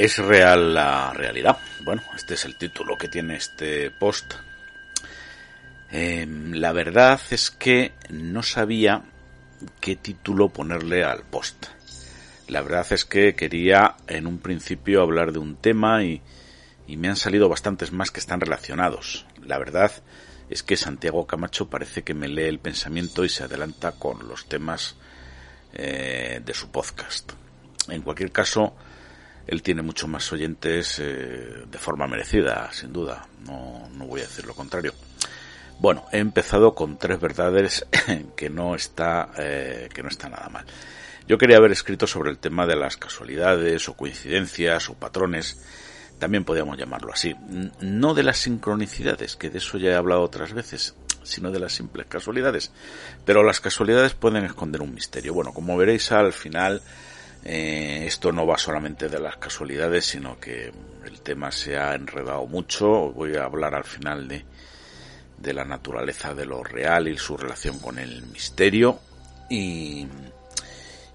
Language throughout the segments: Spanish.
¿Es real la realidad? Bueno, este es el título que tiene este post. Em, la verdad es que no sabía qué título ponerle al post. La verdad es que quería en un principio hablar de un tema y, me han salido bastantes más que están relacionados. La verdad es que Santiago Camacho parece que me lee el pensamiento y se adelanta con los temas eh, de su podcast. En cualquier caso, él tiene mucho más oyentes eh, de forma merecida, sin duda. No, no voy a decir lo contrario. Bueno, he empezado con tres verdades que no está eh, que no está nada mal. Yo quería haber escrito sobre el tema de las casualidades o coincidencias o patrones, también podríamos llamarlo así. No de las sincronicidades, que de eso ya he hablado otras veces, sino de las simples casualidades. Pero las casualidades pueden esconder un misterio. Bueno, como veréis al final eh, esto no va solamente de las casualidades, sino que el tema se ha enredado mucho. Voy a hablar al final de, la naturaleza de lo real y su relación con el misterio. Y,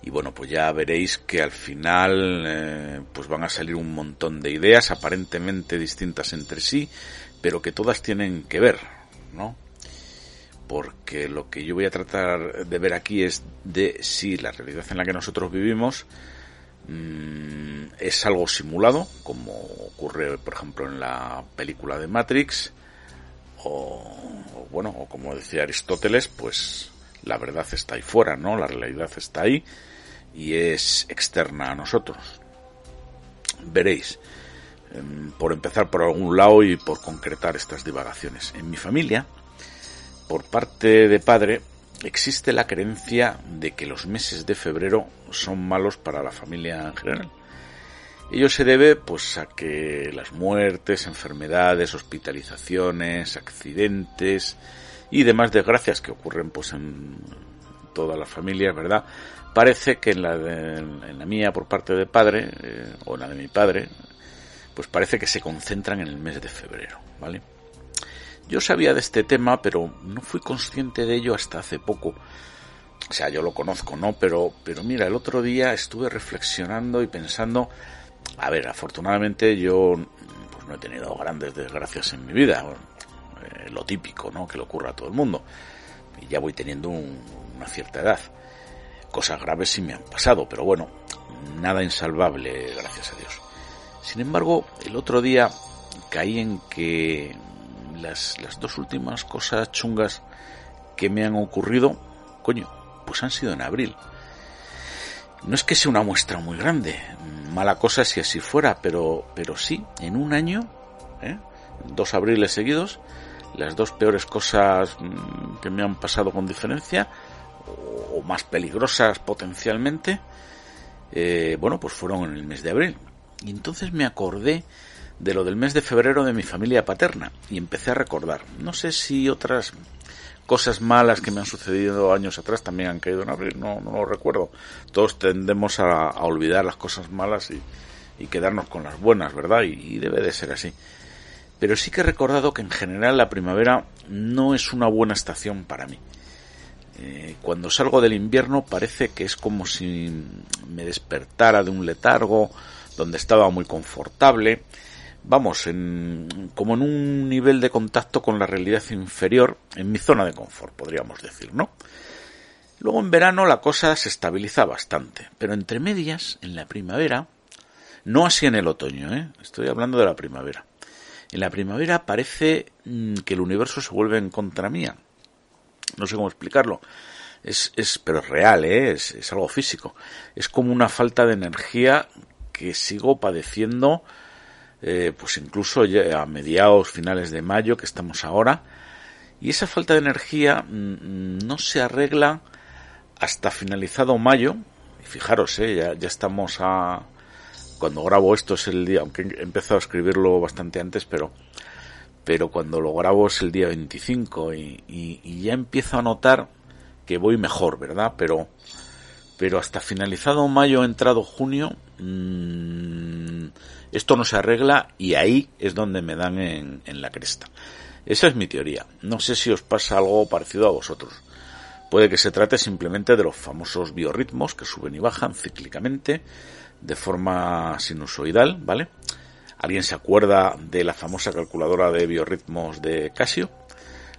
y bueno, pues ya veréis que al final eh, pues van a salir un montón de ideas aparentemente distintas entre sí, pero que todas tienen que ver, ¿no? Porque lo que yo voy a tratar de ver aquí es de si la realidad en la que nosotros vivimos mm, es algo simulado, como ocurre, por ejemplo, en la película de Matrix, o, bueno, o como decía Aristóteles, pues la verdad está ahí fuera, ¿no? La realidad está ahí y es externa a nosotros. Veréis, em, por empezar por algún lado y por concretar estas divagaciones. En mi familia, por parte de padre existe la creencia de que los meses de febrero son malos para la familia en general. Ello se debe pues a que las muertes, enfermedades, hospitalizaciones, accidentes y demás desgracias que ocurren pues en todas las familias, ¿verdad? Parece que en la, de, en la mía por parte de padre eh, o en la de mi padre, pues parece que se concentran en el mes de febrero, ¿vale? Yo sabía de este tema, pero no fui consciente de ello hasta hace poco. O sea, yo lo conozco, ¿no? Pero, pero mira, el otro día estuve reflexionando y pensando, a ver, afortunadamente yo pues no he tenido grandes desgracias en mi vida, eh, lo típico, ¿no? Que le ocurra a todo el mundo. Y ya voy teniendo una cierta edad. Cosas graves sí me han pasado, pero bueno, nada insalvable, gracias a Dios. Sin embargo, el otro día caí en que las, las dos últimas cosas chungas que me han ocurrido, coño, pues han sido en abril. No es que sea una muestra muy grande, mala cosa si así fuera, pero, pero sí, en un año, ¿eh? dos abriles seguidos, las dos peores cosas mm, que me han pasado con diferencia, o, más peligrosas potencialmente, eh, bueno, pues fueron en el mes de abril. Y entonces me acordé de lo del mes de febrero de mi familia paterna y empecé a recordar. No sé si otras cosas malas que me han sucedido años atrás también han caído en abril, no, no lo recuerdo. Todos tendemos a, olvidar las cosas malas y, quedarnos con las buenas, ¿verdad? Y, debe de ser así. Pero sí que he recordado que en general la primavera no es una buena estación para mí. Eh, cuando salgo del invierno parece que es como si me despertara de un letargo donde estaba muy confortable, vamos, en, como en un nivel de contacto con la realidad inferior, en mi zona de confort, podríamos decir, ¿no? Luego en verano la cosa se estabiliza bastante, pero entre medias, en la primavera, no así en el otoño, ¿eh? estoy hablando de la primavera. En la primavera parece mm, que el universo se vuelve en contra mía. No sé cómo explicarlo. Es, es, pero es real, ¿eh? es, es algo físico. Es como una falta de energía que sigo padeciendo eh, pues incluso ya a mediados, finales de mayo, que estamos ahora, y esa falta de energía mm, no se arregla hasta finalizado mayo, y fijaros, eh, ya, ya estamos a... Cuando grabo esto es el día, aunque he empezado a escribirlo bastante antes, pero pero cuando lo grabo es el día 25 y, y, ya empiezo a notar que voy mejor, ¿verdad? Pero, pero hasta finalizado mayo, entrado junio, mmm, esto no se arregla y ahí es donde me dan en, en la cresta. Esa es mi teoría. No sé si os pasa algo parecido a vosotros. Puede que se trate simplemente de los famosos biorritmos que suben y bajan cíclicamente de forma sinusoidal, ¿vale? ¿Alguien se acuerda de la famosa calculadora de biorritmos de Casio?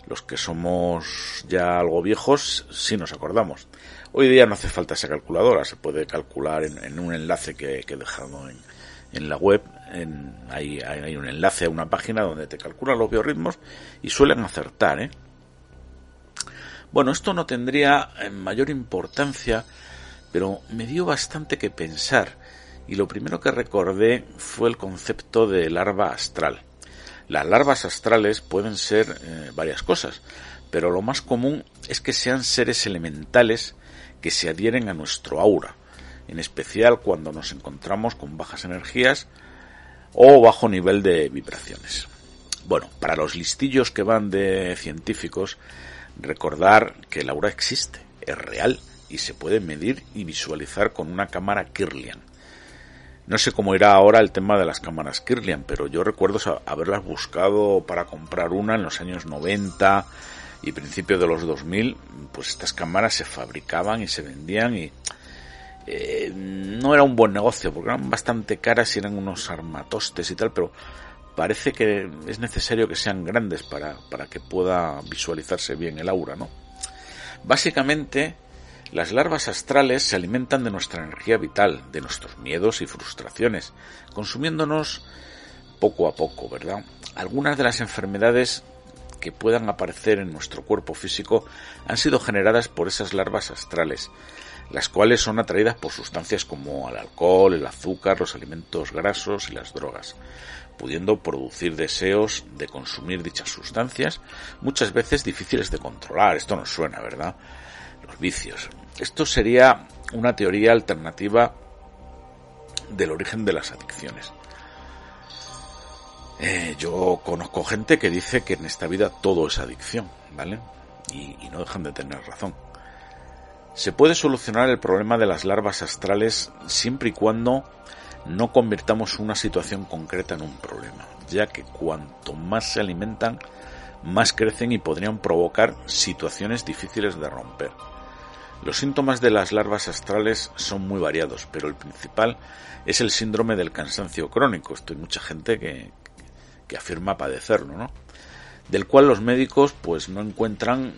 Los que somos ya algo viejos, sí nos acordamos. Hoy día no hace falta esa calculadora, se puede calcular en, un enlace que, he dejado en, la web. En, hay, un enlace a una página donde te calculan los biorritmos y suelen acertar. ¿eh? Bueno, esto no tendría mayor importancia, pero me dio bastante que pensar y lo primero que recordé fue el concepto de larva astral. Las larvas astrales pueden ser eh, varias cosas, pero lo más común es que sean seres elementales que se adhieren a nuestro aura, en especial cuando nos encontramos con bajas energías o bajo nivel de vibraciones. Bueno, para los listillos que van de científicos, recordar que el aura existe, es real y se puede medir y visualizar con una cámara Kirlian. No sé cómo irá ahora el tema de las cámaras Kirlian, pero yo recuerdo haberlas buscado para comprar una en los años 90 y principios de los 2000. Pues estas cámaras se fabricaban y se vendían y eh, no era un buen negocio porque eran bastante caras y eran unos armatostes y tal, pero parece que es necesario que sean grandes para, para que pueda visualizarse bien el aura, ¿no? Básicamente, las larvas astrales se alimentan de nuestra energía vital, de nuestros miedos y frustraciones, consumiéndonos poco a poco, ¿verdad? Algunas de las enfermedades que puedan aparecer en nuestro cuerpo físico han sido generadas por esas larvas astrales, las cuales son atraídas por sustancias como el alcohol, el azúcar, los alimentos grasos y las drogas, pudiendo producir deseos de consumir dichas sustancias, muchas veces difíciles de controlar. Esto nos suena, ¿verdad? los vicios. Esto sería una teoría alternativa del origen de las adicciones. Eh, yo conozco gente que dice que en esta vida todo es adicción, ¿vale? Y, y no dejan de tener razón. Se puede solucionar el problema de las larvas astrales siempre y cuando no convirtamos una situación concreta en un problema, ya que cuanto más se alimentan, más crecen y podrían provocar situaciones difíciles de romper. Los síntomas de las larvas astrales son muy variados, pero el principal es el síndrome del cansancio crónico. Esto hay mucha gente que, que afirma padecerlo, ¿no? Del cual los médicos pues no encuentran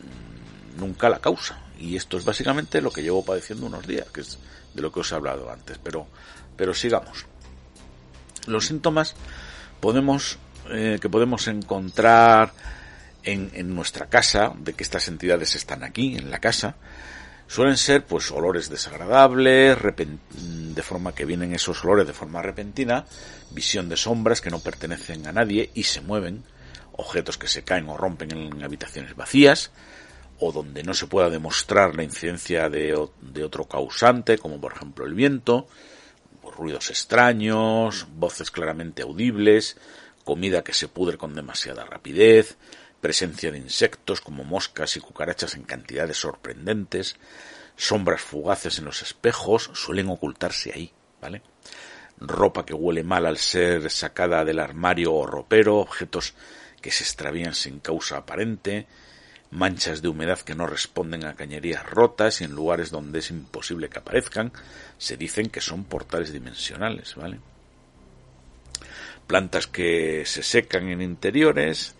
nunca la causa. Y esto es básicamente lo que llevo padeciendo unos días, que es de lo que os he hablado antes. Pero, pero sigamos. Los síntomas podemos, eh, que podemos encontrar en, en nuestra casa, de que estas entidades están aquí, en la casa, Suelen ser pues olores desagradables, de forma que vienen esos olores de forma repentina, visión de sombras que no pertenecen a nadie y se mueven, objetos que se caen o rompen en habitaciones vacías, o donde no se pueda demostrar la incidencia de, de otro causante, como por ejemplo el viento, ruidos extraños, voces claramente audibles, comida que se pudre con demasiada rapidez, presencia de insectos como moscas y cucarachas en cantidades sorprendentes, sombras fugaces en los espejos suelen ocultarse ahí, ¿vale? Ropa que huele mal al ser sacada del armario o ropero, objetos que se extravían sin causa aparente, manchas de humedad que no responden a cañerías rotas y en lugares donde es imposible que aparezcan, se dicen que son portales dimensionales. Plantas que se secan en interiores,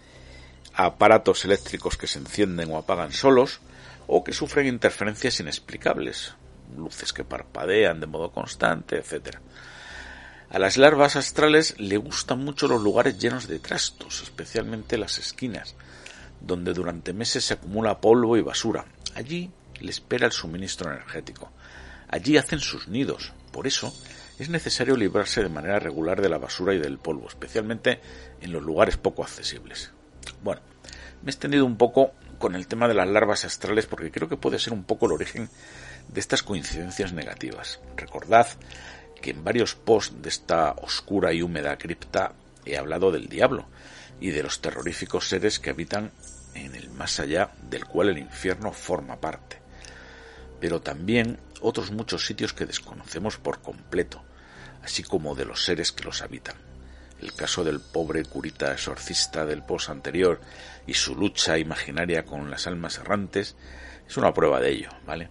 aparatos eléctricos que se encienden o apagan solos o que sufren interferencias inexplicables, luces que parpadean de modo constante, etc. A las larvas astrales le gustan mucho los lugares llenos de trastos, especialmente las esquinas, donde durante meses se acumula polvo y basura. Allí le espera el suministro energético. Allí hacen sus nidos. Por eso, es necesario librarse de manera regular de la basura y del polvo, especialmente en los lugares poco accesibles. Bueno, me he extendido un poco con el tema de las larvas astrales porque creo que puede ser un poco el origen de estas coincidencias negativas. Recordad que en varios posts de esta oscura y húmeda cripta he hablado del diablo y de los terroríficos seres que habitan en el más allá del cual el infierno forma parte. Pero también otros muchos sitios que desconocemos por completo, así como de los seres que los habitan. El caso del pobre curita exorcista del post anterior y su lucha imaginaria con las almas errantes es una prueba de ello, ¿vale?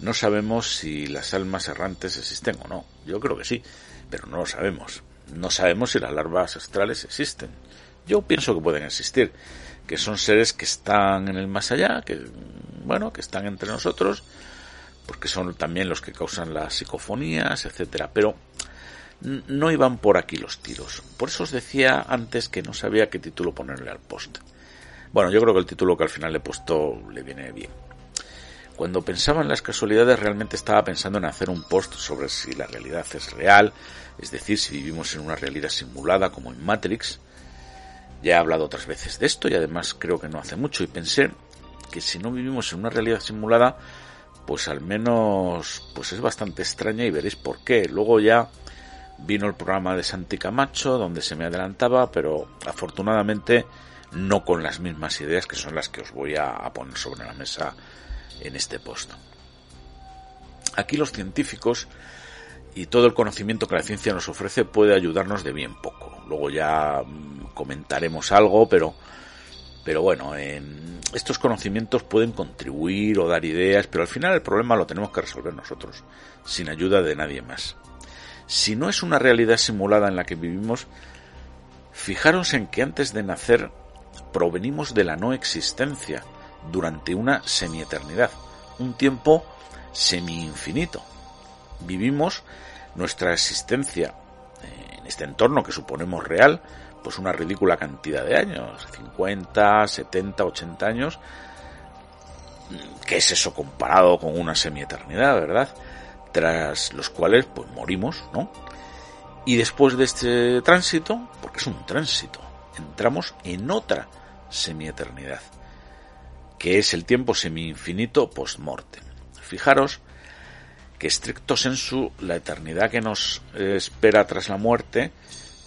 No sabemos si las almas errantes existen o no. Yo creo que sí, pero no lo sabemos. No sabemos si las larvas astrales existen. Yo pienso que pueden existir, que son seres que están en el más allá, que bueno, que están entre nosotros, porque son también los que causan las psicofonías, etcétera, pero no iban por aquí los tiros. Por eso os decía antes que no sabía qué título ponerle al post. Bueno, yo creo que el título que al final le he puesto le viene bien. Cuando pensaba en las casualidades realmente estaba pensando en hacer un post sobre si la realidad es real, es decir, si vivimos en una realidad simulada como en Matrix. Ya he hablado otras veces de esto y además creo que no hace mucho y pensé que si no vivimos en una realidad simulada, pues al menos pues es bastante extraña y veréis por qué. Luego ya vino el programa de Santi Camacho donde se me adelantaba, pero afortunadamente no con las mismas ideas que son las que os voy a, poner sobre la mesa en este post. Aquí los científicos y todo el conocimiento que la ciencia nos ofrece puede ayudarnos de bien poco. Luego ya mm, comentaremos algo, pero pero bueno, estos conocimientos pueden contribuir o dar ideas, pero al final el problema lo tenemos que resolver nosotros, sin ayuda de nadie más. Si no es una realidad simulada en la que vivimos, fijaros en que antes de nacer provenimos de la no existencia durante una semieternidad, un tiempo semi-infinito. Vivimos nuestra existencia en este entorno que suponemos real, pues una ridícula cantidad de años, 50, 70, 80 años. ¿Qué es eso comparado con una semieternidad, verdad? Tras los cuales pues morimos, ¿no? Y después de este tránsito, porque es un tránsito, entramos en otra semieternidad, que es el tiempo semi-infinito post-mortem. Fijaros que estricto sensu la eternidad que nos espera tras la muerte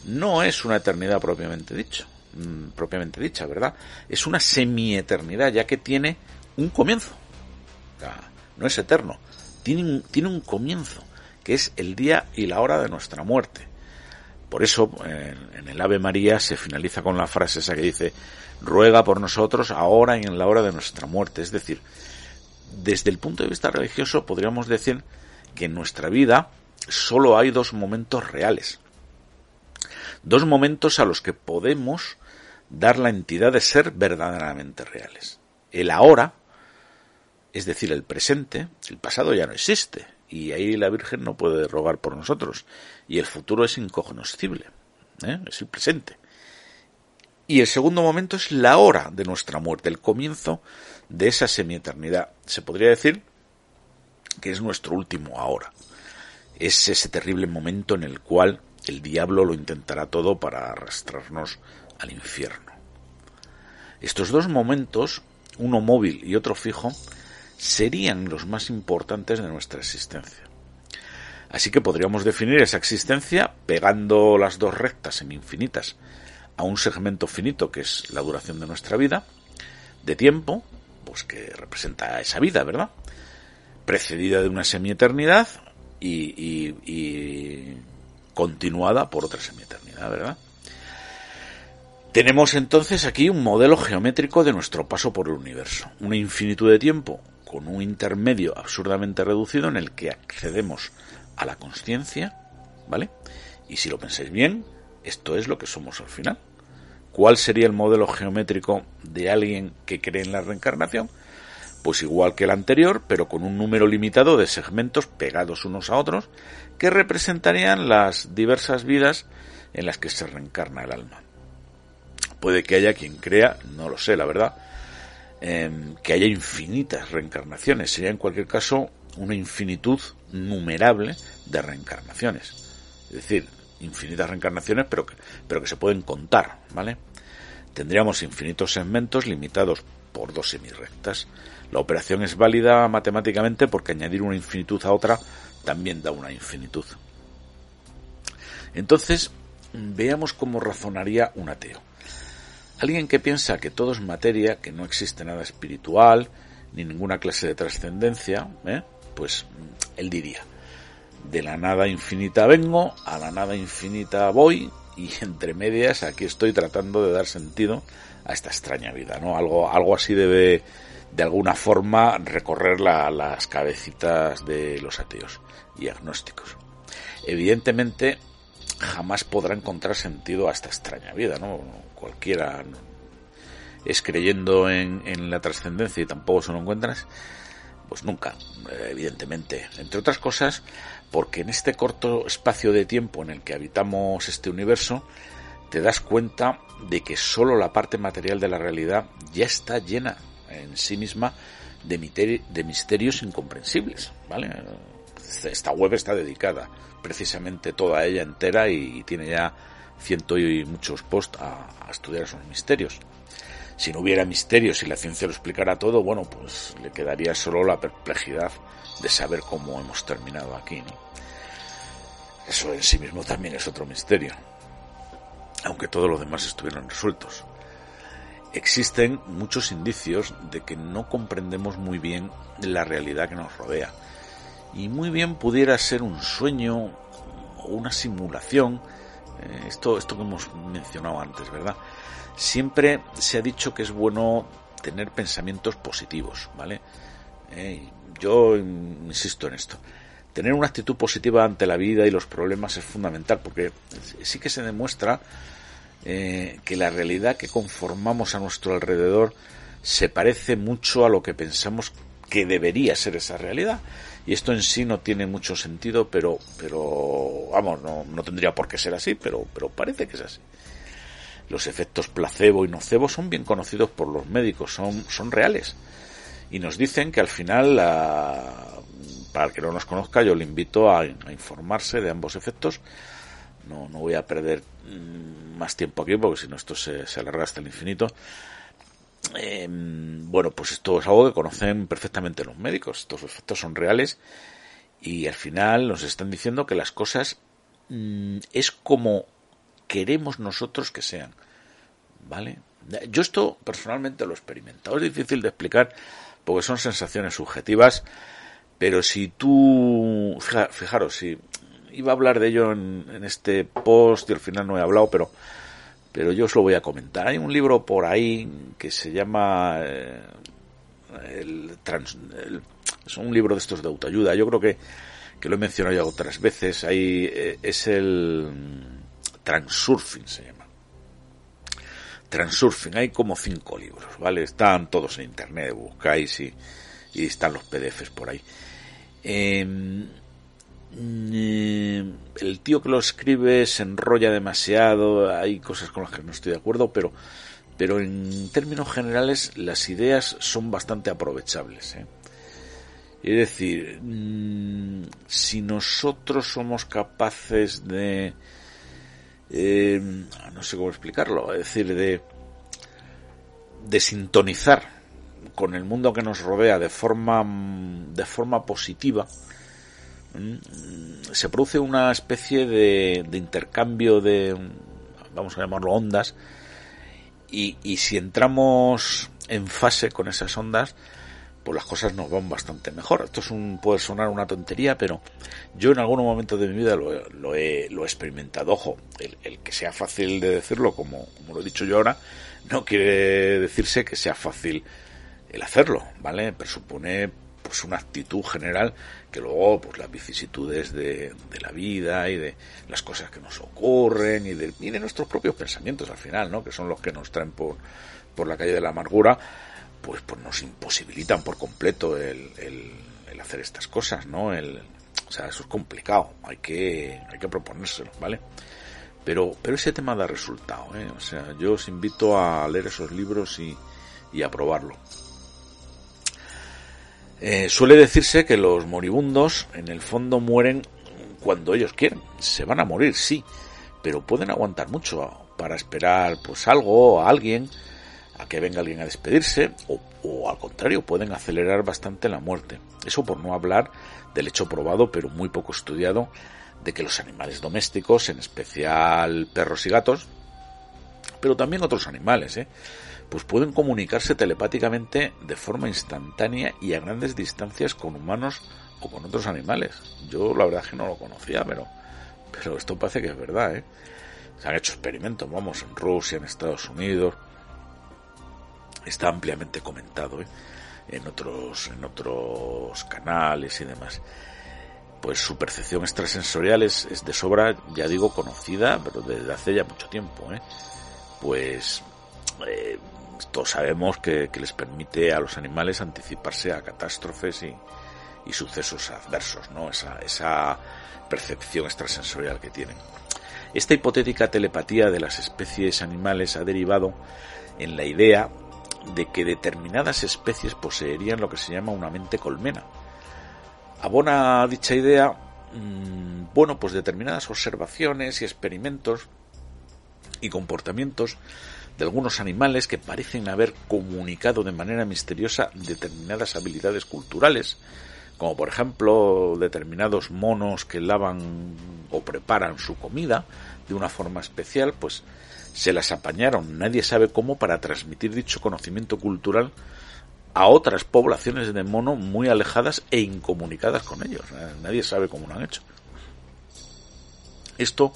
no es una eternidad propiamente dicho, mm, propiamente dicha, ¿verdad? Es una semi-eternidad, ya que tiene un comienzo. no es eterno, tiene tiene un comienzo, que es el día y la hora de nuestra muerte. Por eso en, el Ave María se finaliza con la frase esa que dice, ruega por nosotros ahora y en la hora de nuestra muerte. Es decir, desde el punto de vista religioso podríamos decir que en nuestra vida solo hay dos momentos reales. Dos momentos a los que podemos dar la entidad de ser verdaderamente reales. El ahora, es decir, el presente, el pasado ya no existe, y ahí la Virgen no puede rogar por nosotros. Y el futuro es incognoscible, ¿eh? es el presente. Y el segundo momento es la hora de nuestra muerte, el comienzo de esa semieternidad. Se podría decir que es nuestro último ahora. Es ese terrible momento en el cual el diablo lo intentará todo para arrastrarnos al infierno. Estos dos momentos, uno móvil y otro fijo, serían los más importantes de nuestra existencia. Así que podríamos definir esa existencia pegando las dos rectas en infinitas a un segmento finito que es la duración de nuestra vida, de tiempo, pues que representa esa vida, ¿verdad? Precedida de una semieternidad y, y, y continuada por otra semieternidad, ¿verdad? Tenemos entonces aquí un modelo geométrico de nuestro paso por el universo, una infinitud de tiempo con un intermedio absurdamente reducido en el que accedemos a la conciencia, ¿vale? Y si lo pensáis bien, esto es lo que somos al final. ¿Cuál sería el modelo geométrico de alguien que cree en la reencarnación? Pues igual que el anterior, pero con un número limitado de segmentos pegados unos a otros que representarían las diversas vidas en las que se reencarna el alma. Puede que haya quien crea, no lo sé, la verdad, Em, que haya infinitas reencarnaciones. Sería en cualquier caso una infinitud numerable de reencarnaciones. Es decir, infinitas reencarnaciones, pero que, pero que se pueden contar, ¿vale? Tendríamos infinitos segmentos limitados por dos semirrectas. La operación es válida matemáticamente porque añadir una infinitud a otra también da una infinitud. Entonces, veamos cómo razonaría un ateo. Alguien que piensa que todo es materia, que no existe nada espiritual, ni ninguna clase de trascendencia, ¿eh? pues él diría, de la nada infinita vengo, a la nada infinita voy, y entre medias aquí estoy tratando de dar sentido a esta extraña vida, ¿no? Algo, algo así debe de alguna forma recorrer las cabecitas de los ateos y agnósticos. Evidentemente, jamás podrá encontrar sentido a esta extraña vida, ¿no? Cualquiera es creyendo en, en la trascendencia y tampoco se lo encuentras, pues nunca, evidentemente. Entre otras cosas, porque en este corto espacio de tiempo en el que habitamos este universo, te das cuenta de que solo la parte material de la realidad ya está llena en sí misma de, misterios incomprensibles, ¿vale? Esta web está dedicada precisamente toda ella entera y, tiene ya ciento y muchos posts a, estudiar esos misterios. Si no hubiera misterios y la ciencia lo explicara todo, bueno, pues le quedaría solo la perplejidad de saber cómo hemos terminado aquí. Eso en sí mismo también es otro misterio, aunque todos los demás estuvieran resueltos. Existen muchos indicios de que no comprendemos muy bien la realidad que nos rodea y muy bien pudiera ser un sueño o una simulación, eh, esto, esto que hemos mencionado antes, ¿verdad? Siempre se ha dicho que es bueno tener pensamientos positivos, ¿vale? Eh, yo insisto en esto. Tener una actitud positiva ante la vida y los problemas es fundamental porque sí que se demuestra eh, que la realidad que conformamos a nuestro alrededor se parece mucho a lo que pensamos que debería ser esa realidad. Y esto en sí no tiene mucho sentido, pero, pero vamos, no, no tendría por qué ser así, pero, pero parece que es así. Los efectos placebo y nocebo son bien conocidos por los médicos, son, son reales. Y nos dicen que al final, para el que no nos conozca, yo le invito a, informarse de ambos efectos. No, no voy a perder más tiempo aquí porque si no esto se, alarga hasta el infinito. Em, bueno, pues esto es algo que conocen perfectamente los médicos. Estos efectos son reales y al final nos están diciendo que las cosas mm, es como queremos nosotros que sean. ¿Vale? Yo esto personalmente lo he experimentado. Es difícil de explicar porque son sensaciones subjetivas, pero si tú, fijaros, si iba a hablar de ello en, este post y al final no he hablado, pero pero yo os lo voy a comentar. Hay un libro por ahí que se llama eh, es un libro de estos de autoayuda. Yo creo que, que lo he mencionado ya otras veces. Ahí eh, es el Transurfing se llama. Transurfing, hay como cinco libros, ¿vale? Están todos en internet, buscáis y, y están los PDFs por ahí. Em, el tío que lo escribe se enrolla demasiado, hay cosas con las que no estoy de acuerdo, pero, pero en términos generales las ideas son bastante aprovechables. ¿eh? Es decir, mm, si nosotros somos capaces de eh, no sé cómo explicarlo, es decir, de, de sintonizar con el mundo que nos rodea de forma, de forma positiva, se produce una especie de, de intercambio de, vamos a llamarlo ondas, y, y si entramos en fase con esas ondas, pues las cosas nos van bastante mejor. Esto es un, puede sonar una tontería, pero yo en algún momento de mi vida lo, he, experimentado. Ojo, el, que sea fácil de decirlo, como, como lo he dicho yo ahora, no quiere decirse que sea fácil el hacerlo, ¿vale? Presupone pues una actitud general que luego pues las vicisitudes de, de, la vida y de las cosas que nos ocurren y de, y nuestros propios pensamientos al final, ¿no? Que son los que nos traen por, por la calle de la amargura pues, pues nos imposibilitan por completo el, el, hacer estas cosas, ¿no? El, o sea, eso es complicado, hay que, hay que proponérselo, ¿vale? Pero, pero ese tema da resultado, ¿eh? O sea, yo os invito a leer esos libros y, y a probarlo. Eh, suele decirse que los moribundos en el fondo mueren cuando ellos quieren. Se van a morir, sí, pero pueden aguantar mucho para esperar pues algo o alguien, a que venga alguien a despedirse, o, o al contrario, pueden acelerar bastante la muerte. Eso por no hablar del hecho probado, pero muy poco estudiado, de que los animales domésticos, en especial perros y gatos, pero también otros animales, ¿eh? Pues pueden comunicarse telepáticamente de forma instantánea y a grandes distancias con humanos o con otros animales. Yo la verdad es que no lo conocía, pero, pero esto parece que es verdad. ¿eh? Se han hecho experimentos, vamos, en Rusia, en Estados Unidos. Está ampliamente comentado ¿eh? en, otros, en otros canales y demás. Pues su percepción extrasensorial es, es de sobra, ya digo, conocida, pero desde hace ya mucho tiempo. ¿eh? Pues eh, todos sabemos que, les permite a los animales anticiparse a catástrofes y, sucesos adversos, ¿no? Esa, percepción extrasensorial que tienen. Esta hipotética telepatía de las especies animales ha derivado en la idea de que determinadas especies poseerían lo que se llama una mente colmena. Abona dicha idea, mm, bueno, pues determinadas observaciones y experimentos y comportamientos de algunos animales que parecen haber comunicado de manera misteriosa determinadas habilidades culturales, como por ejemplo determinados monos que lavan o preparan su comida de una forma especial, pues se las apañaron, nadie sabe cómo, para transmitir dicho conocimiento cultural a otras poblaciones de mono muy alejadas e incomunicadas con ellos. Nadie sabe cómo lo han hecho. Esto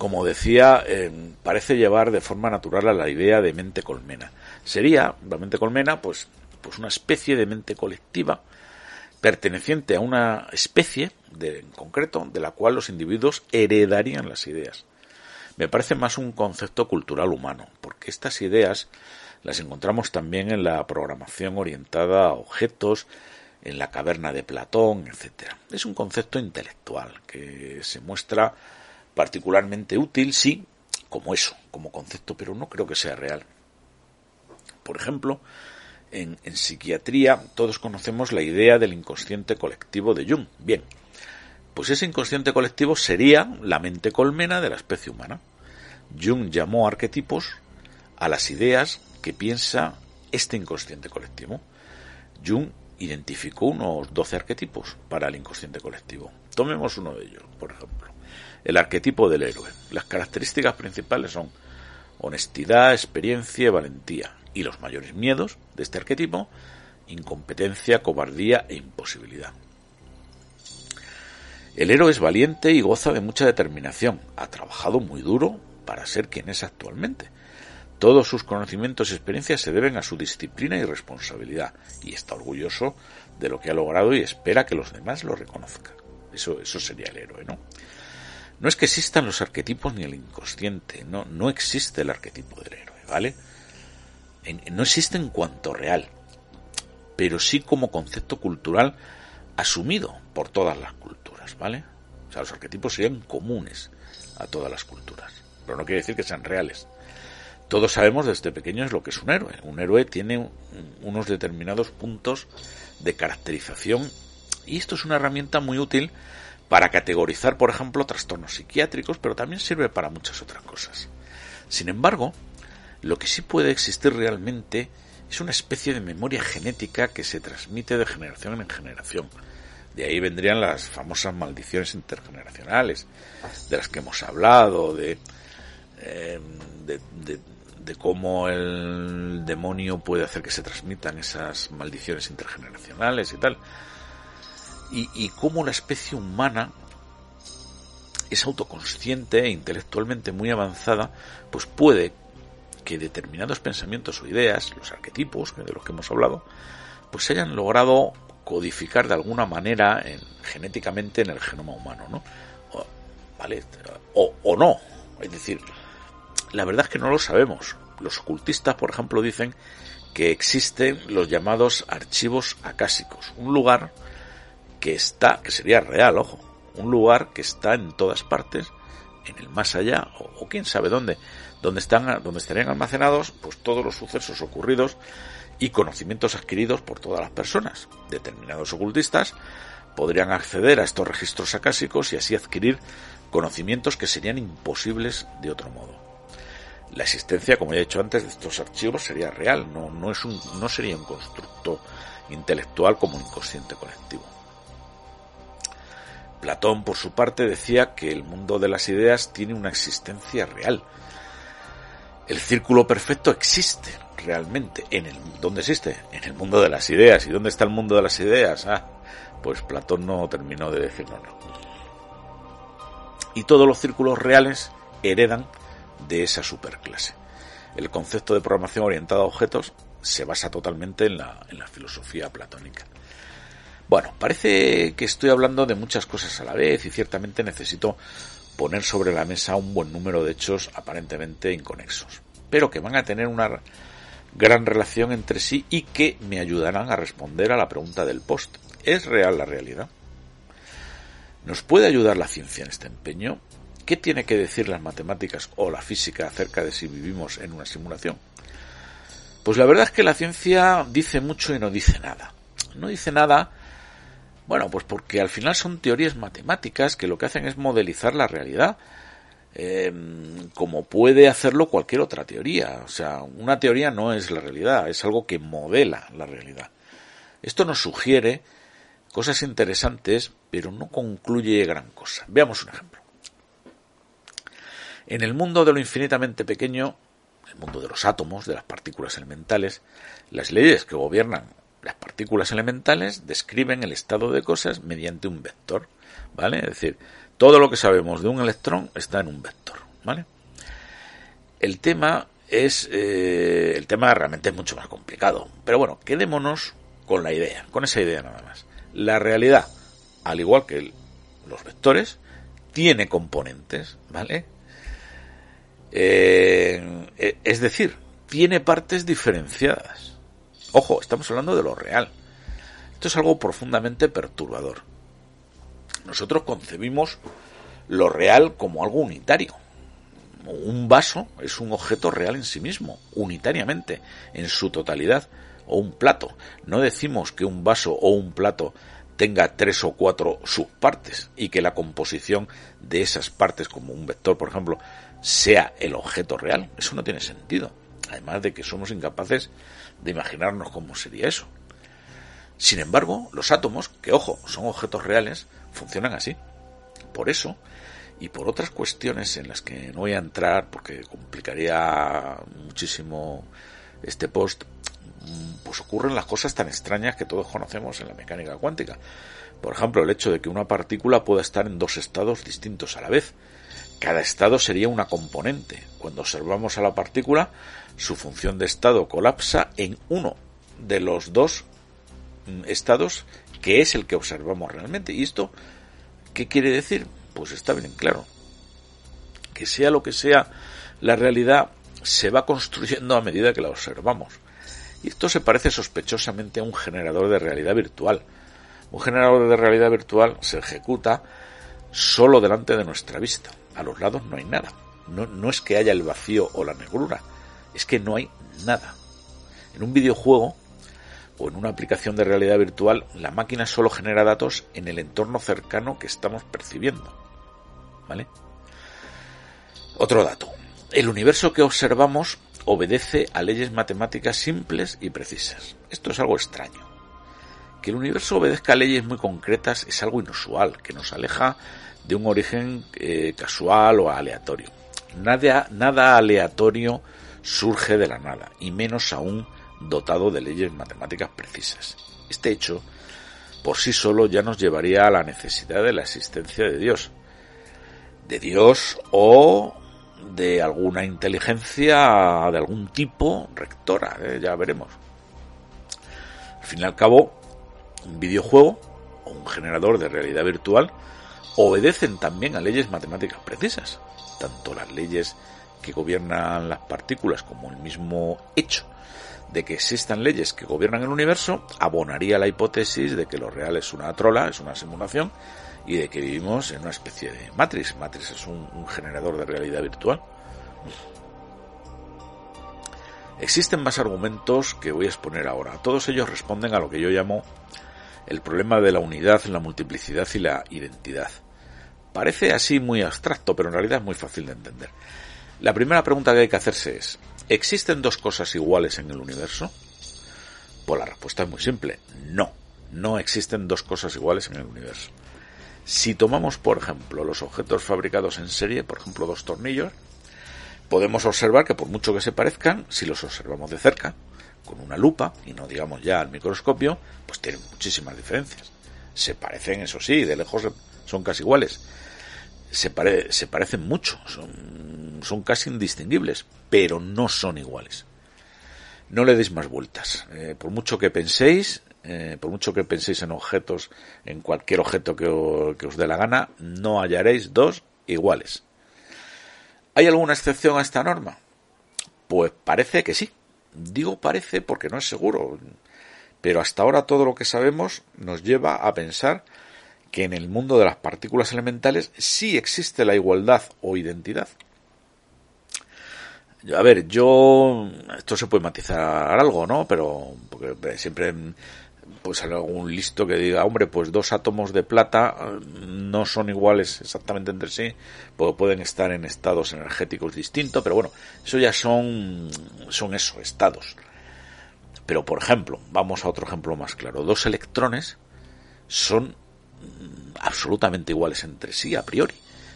como decía, eh, parece llevar de forma natural a la idea de mente colmena. Sería, la mente colmena, pues, pues una especie de mente colectiva perteneciente a una especie de, en concreto de la cual los individuos heredarían las ideas. Me parece más un concepto cultural humano, porque estas ideas las encontramos también en la programación orientada a objetos, en la caverna de Platón, etc. Es un concepto intelectual que se muestra particularmente útil, sí, como eso, como concepto, pero no creo que sea real. Por ejemplo, en, psiquiatría todos conocemos la idea del inconsciente colectivo de Jung. Bien, pues ese inconsciente colectivo sería la mente colmena de la especie humana. Jung llamó arquetipos a las ideas que piensa este inconsciente colectivo. Jung identificó unos 12 arquetipos para el inconsciente colectivo. Tomemos uno de ellos, por ejemplo el arquetipo del héroe. Las características principales son honestidad, experiencia y valentía. Y los mayores miedos de este arquetipo, incompetencia, cobardía e imposibilidad. El héroe es valiente y goza de mucha determinación. Ha trabajado muy duro para ser quien es actualmente. Todos sus conocimientos y experiencias se deben a su disciplina y responsabilidad, y está orgulloso de lo que ha logrado y espera que los demás lo reconozcan. Eso, eso sería el héroe, ¿no? No es que existan los arquetipos ni el inconsciente, no, no existe el arquetipo del héroe, ¿vale? no existe en cuanto real, pero sí como concepto cultural asumido por todas las culturas, ¿vale? O sea, los arquetipos serían comunes a todas las culturas, pero no quiere decir que sean reales. Todos sabemos desde pequeños lo que es un héroe. Un héroe tiene unos determinados puntos de caracterización y esto es una herramienta muy útil para categorizar, por ejemplo, trastornos psiquiátricos, pero también sirve para muchas otras cosas. Sin embargo, lo que sí puede existir realmente es una especie de memoria genética que se transmite de generación en generación. De ahí vendrían las famosas maldiciones intergeneracionales, de las que hemos hablado, de, em, cómo el demonio puede hacer que se transmitan esas maldiciones intergeneracionales y tal y, cómo la especie humana es autoconsciente e intelectualmente muy avanzada, pues puede que determinados pensamientos o ideas, los arquetipos de los que hemos hablado, pues se hayan logrado codificar de alguna manera en, genéticamente en el genoma humano, ¿no? ¿Vale? O, o no. Es decir, la verdad es que no lo sabemos. Los ocultistas, por ejemplo, dicen que existen los llamados archivos acásicos, un lugar que está, que sería real, ojo, un lugar que está en todas partes, en el más allá, o, quién sabe dónde, donde están, donde estarían almacenados, pues todos los sucesos ocurridos y conocimientos adquiridos por todas las personas. Determinados ocultistas podrían acceder a estos registros acásicos y así adquirir conocimientos que serían imposibles de otro modo. La existencia, como ya he dicho antes, de estos archivos sería real, no, no, es un, no sería un constructo intelectual como un inconsciente colectivo. Platón, por su parte, decía que el mundo de las ideas tiene una existencia real. El círculo perfecto existe realmente. En el, ¿Dónde existe? En el mundo de las ideas. ¿Y dónde está el mundo de las ideas? Ah, pues Platón no terminó de decirlo, no. Y todos los círculos reales heredan de esa superclase. El concepto de programación orientada a objetos se basa totalmente en la, en la filosofía platónica. Bueno, parece que estoy hablando de muchas cosas a la vez y ciertamente necesito poner sobre la mesa un buen número de hechos aparentemente inconexos, pero que van a tener una gran relación entre sí y que me ayudarán a responder a la pregunta del post. ¿Es real la realidad? ¿Nos puede ayudar la ciencia en este empeño? ¿Qué tiene que decir las matemáticas o la física acerca de si vivimos en una simulación? Pues la verdad es que la ciencia dice mucho y no dice nada. No dice nada bueno, pues porque al final son teorías matemáticas que lo que hacen es modelizar la realidad, em, como puede hacerlo cualquier otra teoría. O sea, una teoría no es la realidad, es algo que modela la realidad. Esto nos sugiere cosas interesantes, pero no concluye gran cosa. Veamos un ejemplo. En el mundo de lo infinitamente pequeño, el mundo de los átomos, de las partículas elementales, las leyes que gobiernan las partículas elementales describen el estado de cosas mediante un vector, ¿vale? Es decir, todo lo que sabemos de un electrón está en un vector, ¿vale? El tema es, eh, el tema realmente es mucho más complicado, pero bueno, quedémonos con la idea, con esa idea nada más. La realidad, al igual que los vectores, tiene componentes, ¿vale? Eh, eh, es decir, tiene partes diferenciadas. Ojo, estamos hablando de lo real. Esto es algo profundamente perturbador. Nosotros concebimos lo real como algo unitario. Un vaso es un objeto real en sí mismo, unitariamente, en su totalidad, o un plato. No decimos que un vaso o un plato tenga tres o cuatro subpartes y que la composición de esas partes, como un vector, por ejemplo, sea el objeto real. Eso no tiene sentido. Además de que somos incapaces de imaginarnos cómo sería eso. Sin embargo, los átomos, que ojo, son objetos reales, funcionan así. Por eso, y por otras cuestiones en las que no voy a entrar porque complicaría muchísimo este post, pues ocurren las cosas tan extrañas que todos conocemos en la mecánica cuántica. Por ejemplo, el hecho de que una partícula pueda estar en dos estados distintos a la vez. Cada estado sería una componente. Cuando observamos a la partícula, su función de estado colapsa en uno de los dos mm, estados que es el que observamos realmente. ¿Y esto qué quiere decir? Pues está bien claro. Que sea lo que sea la realidad, se va construyendo a medida que la observamos. Y esto se parece sospechosamente a un generador de realidad virtual. Un generador de realidad virtual se ejecuta solo delante de nuestra vista. A los lados no hay nada. No, no es que haya el vacío o la negrura, es que no hay nada. En un videojuego o en una aplicación de realidad virtual, la máquina solo genera datos en el entorno cercano que estamos percibiendo. ¿Vale? Otro dato. El universo que observamos obedece a leyes matemáticas simples y precisas. Esto es algo extraño. Que el universo obedezca a leyes muy concretas es algo inusual, que nos aleja de un origen eh, casual o aleatorio. Nada, nada aleatorio surge de la nada, y menos aún dotado de leyes matemáticas precisas. Este hecho, por sí solo, ya nos llevaría a la necesidad de la existencia de Dios. De Dios o de alguna inteligencia de algún tipo rectora, ¿eh? ya veremos. Al fin y al cabo, un videojuego o un generador de realidad virtual obedecen también a leyes matemáticas precisas, tanto las leyes que gobiernan las partículas como el mismo hecho de que existan leyes que gobiernan el universo abonaría la hipótesis de que lo real es una trola, es una simulación y de que vivimos en una especie de Matrix. Matrix es un, generador de realidad virtual. Existen más argumentos que voy a exponer ahora. Todos ellos responden a lo que yo llamo el problema de la unidad, la multiplicidad y la identidad. Parece así muy abstracto, pero en realidad es muy fácil de entender. La primera pregunta que hay que hacerse es, ¿existen dos cosas iguales en el universo? Pues la respuesta es muy simple, no, no existen dos cosas iguales en el universo. Si tomamos, por ejemplo, los objetos fabricados en serie, por ejemplo, dos tornillos, podemos observar que por mucho que se parezcan, si los observamos de cerca, con una lupa, y no digamos ya al microscopio, pues tienen muchísimas diferencias. Se parecen, eso sí, de lejos son casi iguales. Se, se parecen mucho, son, son, casi indistinguibles, pero no son iguales. No le deis más vueltas. Eh, por mucho que penséis, eh, por mucho que penséis en objetos, en cualquier objeto que, que os dé la gana, no hallaréis dos iguales. ¿Hay alguna excepción a esta norma? Pues parece que sí. Digo parece porque no es seguro, pero hasta ahora todo lo que sabemos nos lleva a pensar que en el mundo de las partículas elementales sí existe la igualdad o identidad. A ver, yo esto se puede matizar algo, ¿no? Pero porque siempre pues algún listo que diga, hombre, pues dos átomos de plata eh, no son iguales exactamente entre sí, pues pueden estar en estados energéticos distintos, pero bueno, eso ya son, son eso, estados. Pero por ejemplo, vamos a otro ejemplo más claro, dos electrones son absolutamente iguales entre sí a priori.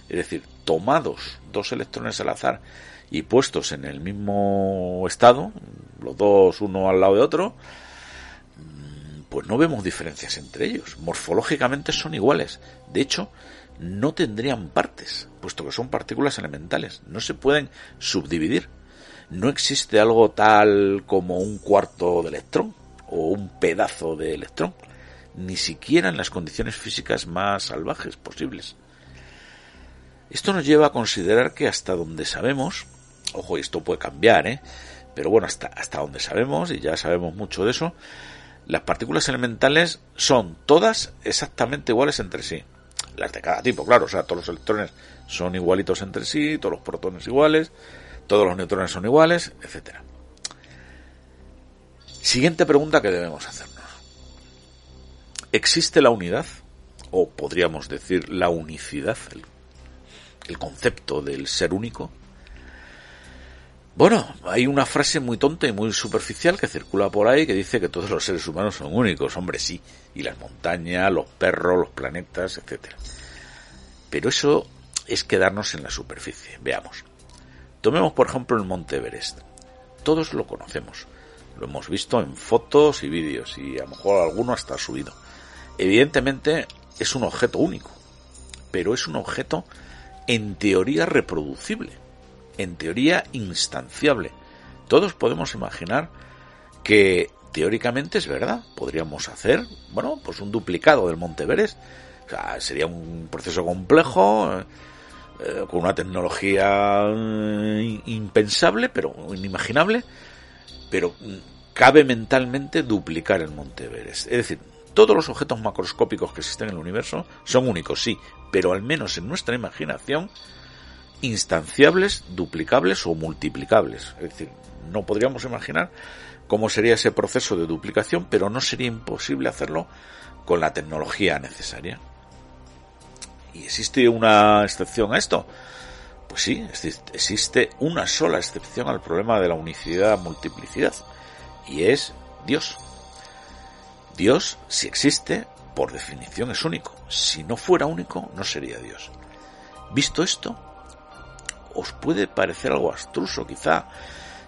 Es decir, tomados dos electrones al azar y puestos en el mismo estado, los dos uno al lado de otro, pues no vemos diferencias entre ellos. Morfológicamente son iguales. De hecho, no tendrían partes, puesto que son partículas elementales. No se pueden subdividir. No existe algo tal como un cuarto de electrón o un pedazo de electrón, ni siquiera en las condiciones físicas más salvajes posibles. Esto nos lleva a considerar que hasta donde sabemos, ojo, esto puede cambiar, ¿eh? pero bueno, hasta, hasta donde sabemos, y ya sabemos mucho de eso, las partículas elementales son todas exactamente iguales entre sí. Las de cada tipo, claro, o sea, todos los electrones son igualitos entre sí, todos los protones iguales, todos los neutrones son iguales, etcétera. Siguiente pregunta que debemos hacernos. ¿Existe la unidad? O podríamos decir la unicidad, el concepto del ser único. Bueno, hay una frase muy tonta y muy superficial que circula por ahí que dice que todos los seres humanos son únicos. Hombre, sí. Y las montañas, los perros, los planetas, etcétera. Pero eso es quedarnos en la superficie. Veamos. Tomemos, por ejemplo, el Monte Everest. Todos lo conocemos. Lo hemos visto en fotos y vídeos y a lo mejor alguno hasta subido. Evidentemente es un objeto único. Pero es un objeto en teoría reproducible en teoría instanciable. Todos podemos imaginar que teóricamente es verdad. Podríamos hacer, bueno, pues un duplicado del Monte. O sea, sería un proceso complejo, eh, con una tecnología eh, impensable, pero inimaginable, pero cabe mentalmente duplicar el Monte. Es decir, todos los objetos macroscópicos que existen en el universo son únicos, sí, pero al menos en nuestra imaginación instanciables, duplicables o multiplicables. Es decir, no podríamos imaginar cómo sería ese proceso de duplicación, pero no sería imposible hacerlo con la tecnología necesaria. ¿Y existe una excepción a esto? Pues sí, existe una sola excepción al problema de la unicidad-multiplicidad, y es Dios. Dios, si existe, por definición es único. Si no fuera único, no sería Dios. Visto esto, os puede parecer algo abstruso quizá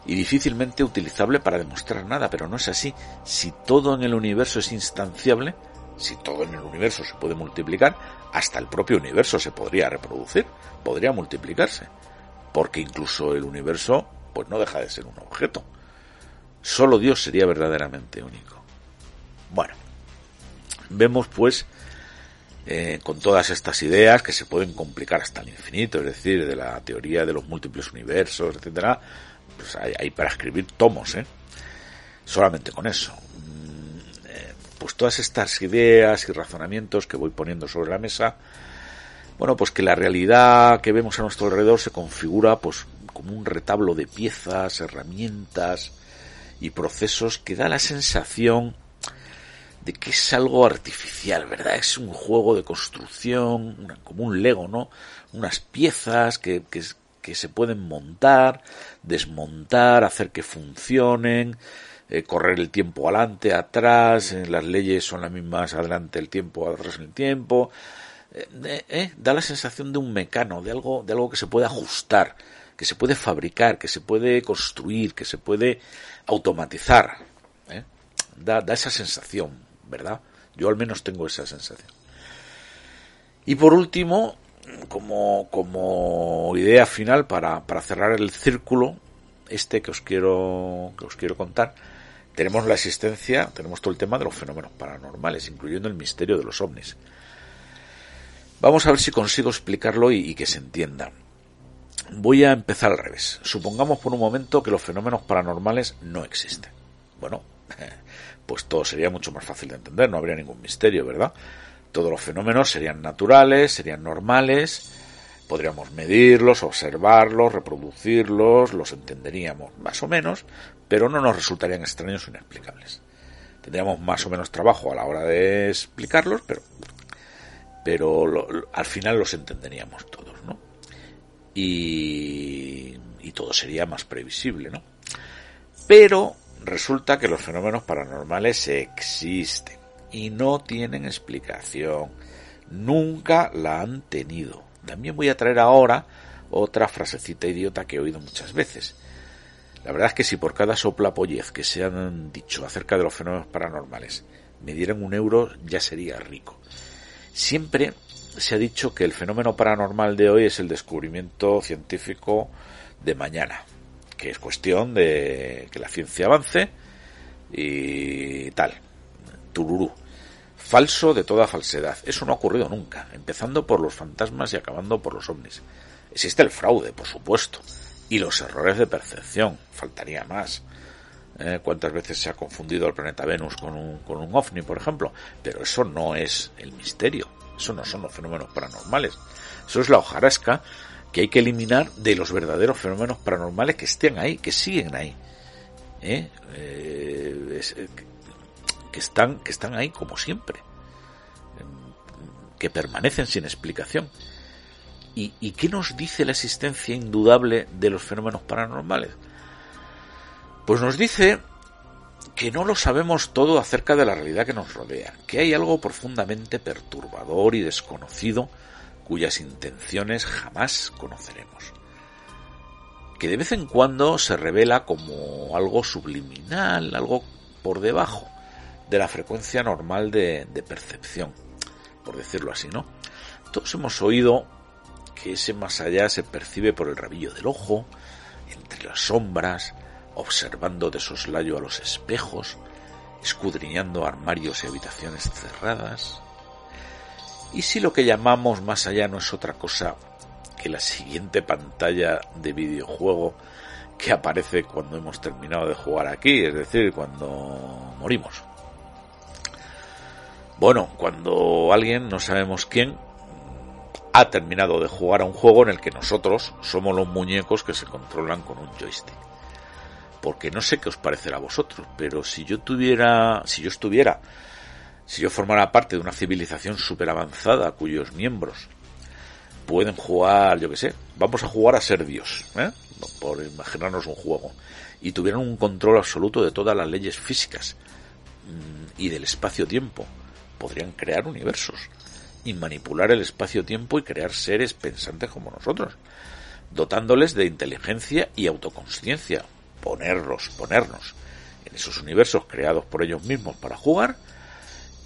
y difícilmente utilizable para demostrar nada, pero no es así. Si todo en el universo es instanciable, si todo en el universo se puede multiplicar, hasta el propio universo se podría reproducir, podría multiplicarse, porque incluso el universo pues no deja de ser un objeto. Solo Dios sería verdaderamente único. Bueno, vemos pues eh, con todas estas ideas que se pueden complicar hasta el infinito, es decir, de la teoría de los múltiples universos, etcétera, pues hay, para escribir tomos, ¿eh? Solamente con eso. Mm, eh, pues todas estas ideas y razonamientos que voy poniendo sobre la mesa, bueno, pues que la realidad que vemos a nuestro alrededor se configura pues como un retablo de piezas, herramientas, y procesos que da la sensación de que es algo artificial, ¿verdad? Es un juego de construcción, como un Lego, ¿no? Unas piezas que, que, se pueden montar, desmontar, hacer que funcionen, eh, correr el tiempo adelante, atrás, eh, las leyes son las mismas adelante el tiempo, atrás el tiempo. Eh, da la sensación de un mecano, de algo, de algo que se puede ajustar, que se puede fabricar, que se puede construir, que se puede automatizar. Da, da esa sensación, ¿verdad? Yo al menos tengo esa sensación. Y por último, como, como idea final para, para cerrar el círculo, este que os quiero, que os quiero contar, tenemos la existencia, tenemos todo el tema de los fenómenos paranormales, incluyendo el misterio de los ovnis. Vamos a ver si consigo explicarlo y, y que se entienda. Voy a empezar al revés. Supongamos por un momento que los fenómenos paranormales no existen. Bueno, pues todo sería mucho más fácil de entender, no habría ningún misterio, ¿verdad? Todos los fenómenos serían naturales, serían normales, podríamos medirlos, observarlos, reproducirlos, los entenderíamos más o menos, pero no nos resultarían extraños o inexplicables. Tendríamos más o menos trabajo a la hora de explicarlos, pero, pero al final los entenderíamos todos, ¿no? Y, y todo sería más previsible, ¿no? Pero resulta que los fenómenos paranormales existen y no tienen explicación. Nunca la han tenido. También voy a traer ahora otra frasecita idiota que he oído muchas veces. La verdad es que si por cada soplapollez que se han dicho acerca de los fenómenos paranormales me dieran un euro, ya sería rico. Siempre se ha dicho que el fenómeno paranormal de hoy es el descubrimiento científico de mañana que es cuestión de que la ciencia avance y tal. Tururú. Falso de toda falsedad. Eso no ha ocurrido nunca, empezando por los fantasmas y acabando por los ovnis. Existe el fraude, por supuesto, y los errores de percepción. Faltaría más. ¿Eh? ¿Cuántas veces se ha confundido el planeta Venus con un, con un ovni, por ejemplo? Pero eso no es el misterio. Eso no son los fenómenos paranormales. Eso es la hojarasca que hay que eliminar de los verdaderos fenómenos paranormales que estén ahí, que siguen ahí. ¿eh? Eh, eh, que, están, que están ahí como siempre. Que permanecen sin explicación. ¿Y, ¿Y qué nos dice la existencia indudable de los fenómenos paranormales? Pues nos dice que no lo sabemos todo acerca de la realidad que nos rodea, que hay algo profundamente perturbador y desconocido cuyas intenciones jamás conoceremos, que de vez en cuando se revela como algo subliminal, algo por debajo de la frecuencia normal de, percepción, por decirlo así, ¿no? Todos hemos oído que ese más allá se percibe por el rabillo del ojo, entre las sombras, observando de soslayo a los espejos, escudriñando armarios y habitaciones cerradas, ¿Y si lo que llamamos más allá no es otra cosa que la siguiente pantalla de videojuego que aparece cuando hemos terminado de jugar aquí, es decir, cuando morimos? Bueno, cuando alguien, no sabemos quién, ha terminado de jugar a un juego en el que nosotros somos los muñecos que se controlan con un joystick. Porque no sé qué os parecerá a vosotros, pero si yo tuviera, si yo estuviera si yo formara parte de una civilización súper avanzada cuyos miembros pueden jugar, yo qué sé, vamos a jugar a ser Dios, ¿eh? por imaginarnos un juego, y tuvieran un control absoluto de todas las leyes físicas mm, y del espacio-tiempo, podrían crear universos y manipular el espacio-tiempo y crear seres pensantes como nosotros, dotándoles de inteligencia y autoconsciencia, ponerlos, ponernos en esos universos creados por ellos mismos para jugar,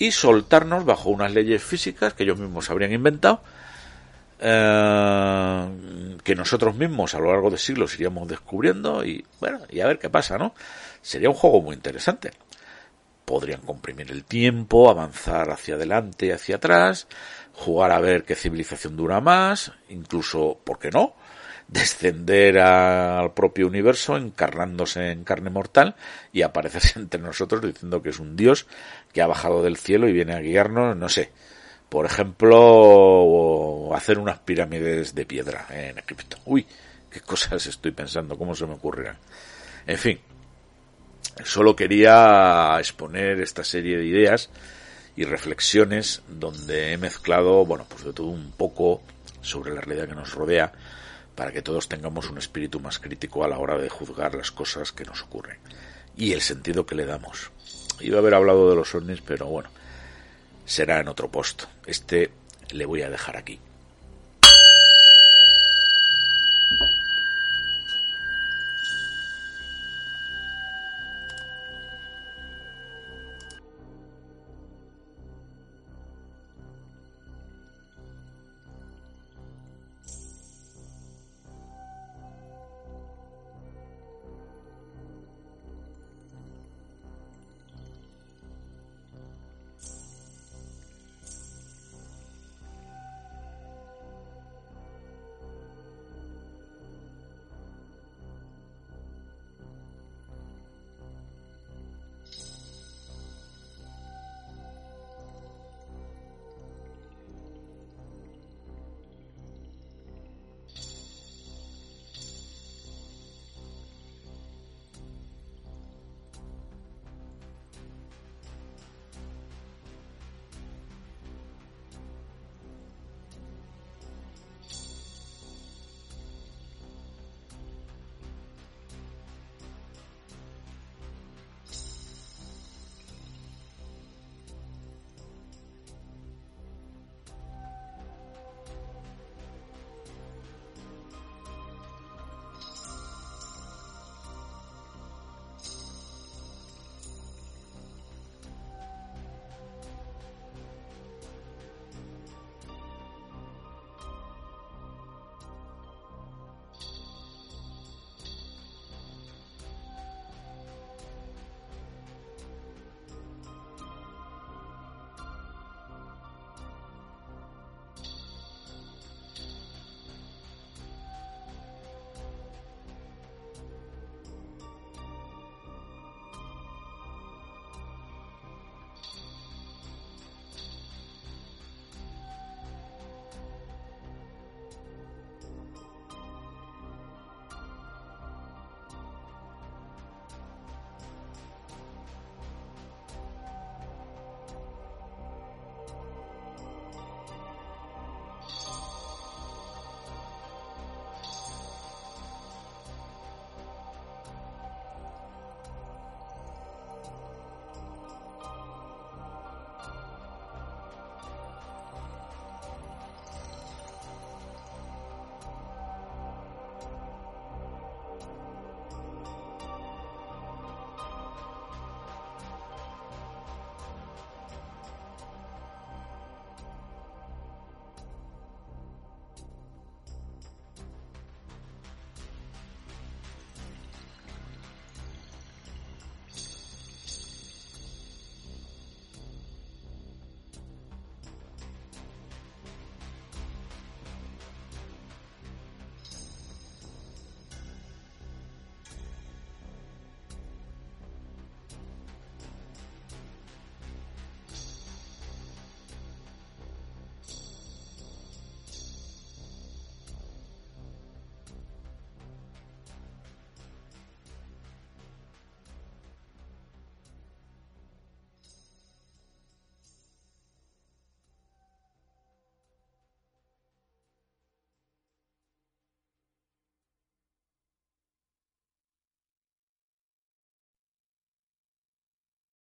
y soltarnos bajo unas leyes físicas que ellos mismos habrían inventado, eh, que nosotros mismos a lo largo de siglos iríamos descubriendo y bueno, y a ver qué pasa, ¿no? Sería un juego muy interesante. Podrían comprimir el tiempo, avanzar hacia adelante y hacia atrás, jugar a ver qué civilización dura más, incluso, ¿por qué no? Descender al propio universo encarnándose en carne mortal y aparecerse entre nosotros diciendo que es un dios que ha bajado del cielo y viene a guiarnos, no sé, por ejemplo, hacer unas pirámides de piedra en Egipto. Uy, qué cosas estoy pensando, cómo se me ocurrirán. En fin, Solo quería exponer esta serie de ideas y reflexiones donde he mezclado, bueno, pues de todo un poco sobre la realidad que nos rodea para que todos tengamos un espíritu más crítico a la hora de juzgar las cosas que nos ocurren y el sentido que le damos. Iba a haber hablado de los ovnis, pero bueno, será en otro post. Este le voy a dejar aquí.